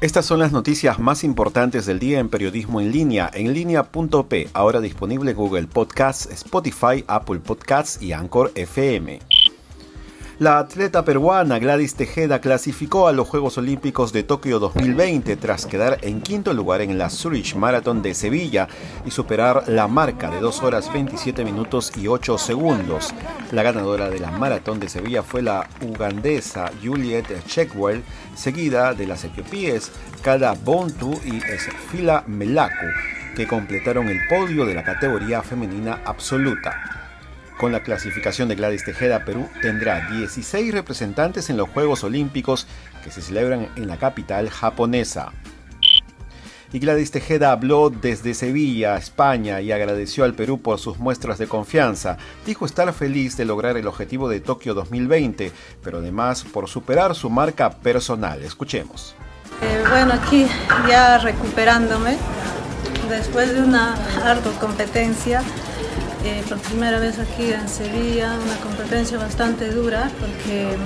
Estas son las noticias más importantes del día en periodismo en línea, en línea.p, ahora disponible Google Podcasts, Spotify, Apple Podcasts y Anchor FM. La atleta peruana Gladys Tejeda clasificó a los Juegos Olímpicos de Tokio 2020 tras quedar en quinto lugar en la Zurich Marathon de Sevilla y superar la marca de 2 horas 27 minutos y 8 segundos. La ganadora de la maratón de Sevilla fue la ugandesa Juliet Checkwell, seguida de las etiopíes Kada Bontu y Esfila Melaku, que completaron el podio de la categoría femenina absoluta. Con la clasificación de Gladys Tejeda, Perú tendrá 16 representantes en los Juegos Olímpicos que se celebran en la capital japonesa. Y Gladys Tejeda habló desde Sevilla, España, y agradeció al Perú por sus muestras de confianza. Dijo estar feliz de lograr el objetivo de Tokio 2020, pero además por superar su marca personal. Escuchemos. Eh, bueno, aquí ya recuperándome, después de una ardua competencia, eh, por primera vez aquí en Sevilla, una competencia bastante dura porque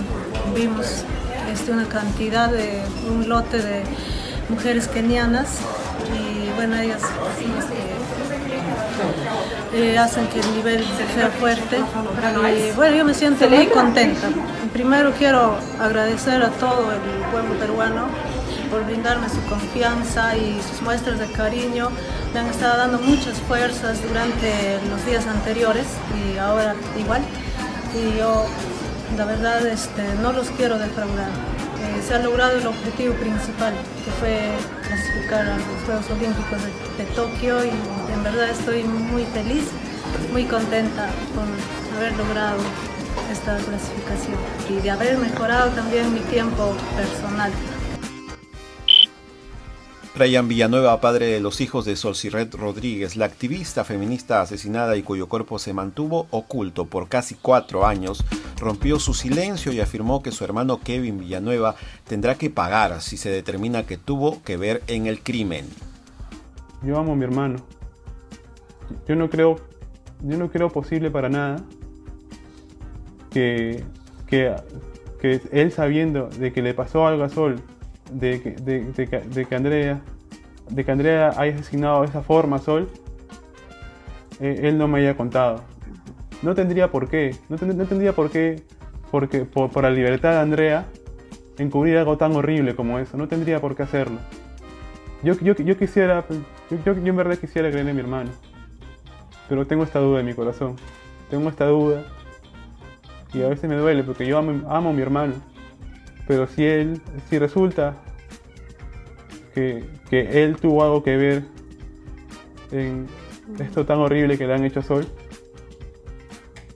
vimos este, una cantidad de un lote de mujeres kenianas y bueno, ellas eh, hacen que el nivel sea fuerte. Y bueno, yo me siento muy contenta. Primero quiero agradecer a todo el pueblo peruano por brindarme su confianza y sus muestras de cariño. Me han estado dando muchas fuerzas durante los días anteriores y ahora igual. Y yo, la verdad, este, no los quiero defraudar. Eh, se ha logrado el objetivo principal, que fue clasificar a los Juegos Olímpicos de, de Tokio y en verdad estoy muy feliz, muy contenta con haber logrado esta clasificación y de haber mejorado también mi tiempo personal. Brian Villanueva, padre de los hijos de Solciret Rodríguez, la activista feminista asesinada y cuyo cuerpo se mantuvo oculto por casi cuatro años, rompió su silencio y afirmó que su hermano Kevin Villanueva tendrá que pagar si se determina que tuvo que ver en el crimen. Yo amo a mi hermano. Yo no creo, yo no creo posible para nada que, que, que él sabiendo de que le pasó algo a Sol de que, de, que Andrea de que Andrea haya asesinado de esa forma Sol, eh, él no me haya contado. No tendría por qué, no, tendría por qué, porque por, la libertad de Andrea, encubrir algo tan horrible como eso. No tendría por qué hacerlo. Yo, yo, yo quisiera, yo, yo, en verdad quisiera creer en mi hermano, pero tengo esta duda en mi corazón. Tengo esta duda y a veces me duele porque yo amo, amo a mi hermano pero si él, si resulta que, él tuvo algo que ver en esto tan horrible que le han hecho a Sol,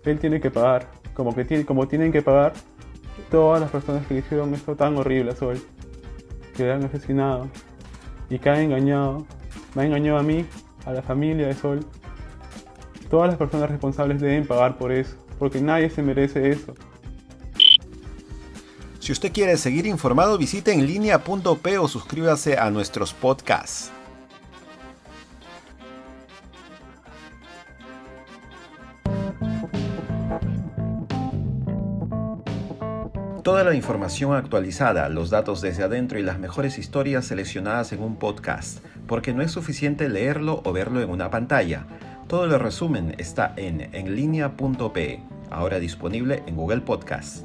él tiene que pagar, como, que tiene, como tienen que pagar todas las personas que hicieron esto tan horrible a Sol, que le han asesinado y que han engañado, me han engañado a mí, a la familia de Sol. Todas las personas responsables deben pagar por eso, porque nadie se merece eso. Si usted quiere seguir informado, visite en línea.p o suscríbase a nuestros podcasts. Toda la información actualizada, los datos desde adentro y las mejores historias seleccionadas en un podcast, porque no es suficiente leerlo o verlo en una pantalla. Todo el resumen está en enlinea.pe, ahora disponible en Google Podcasts.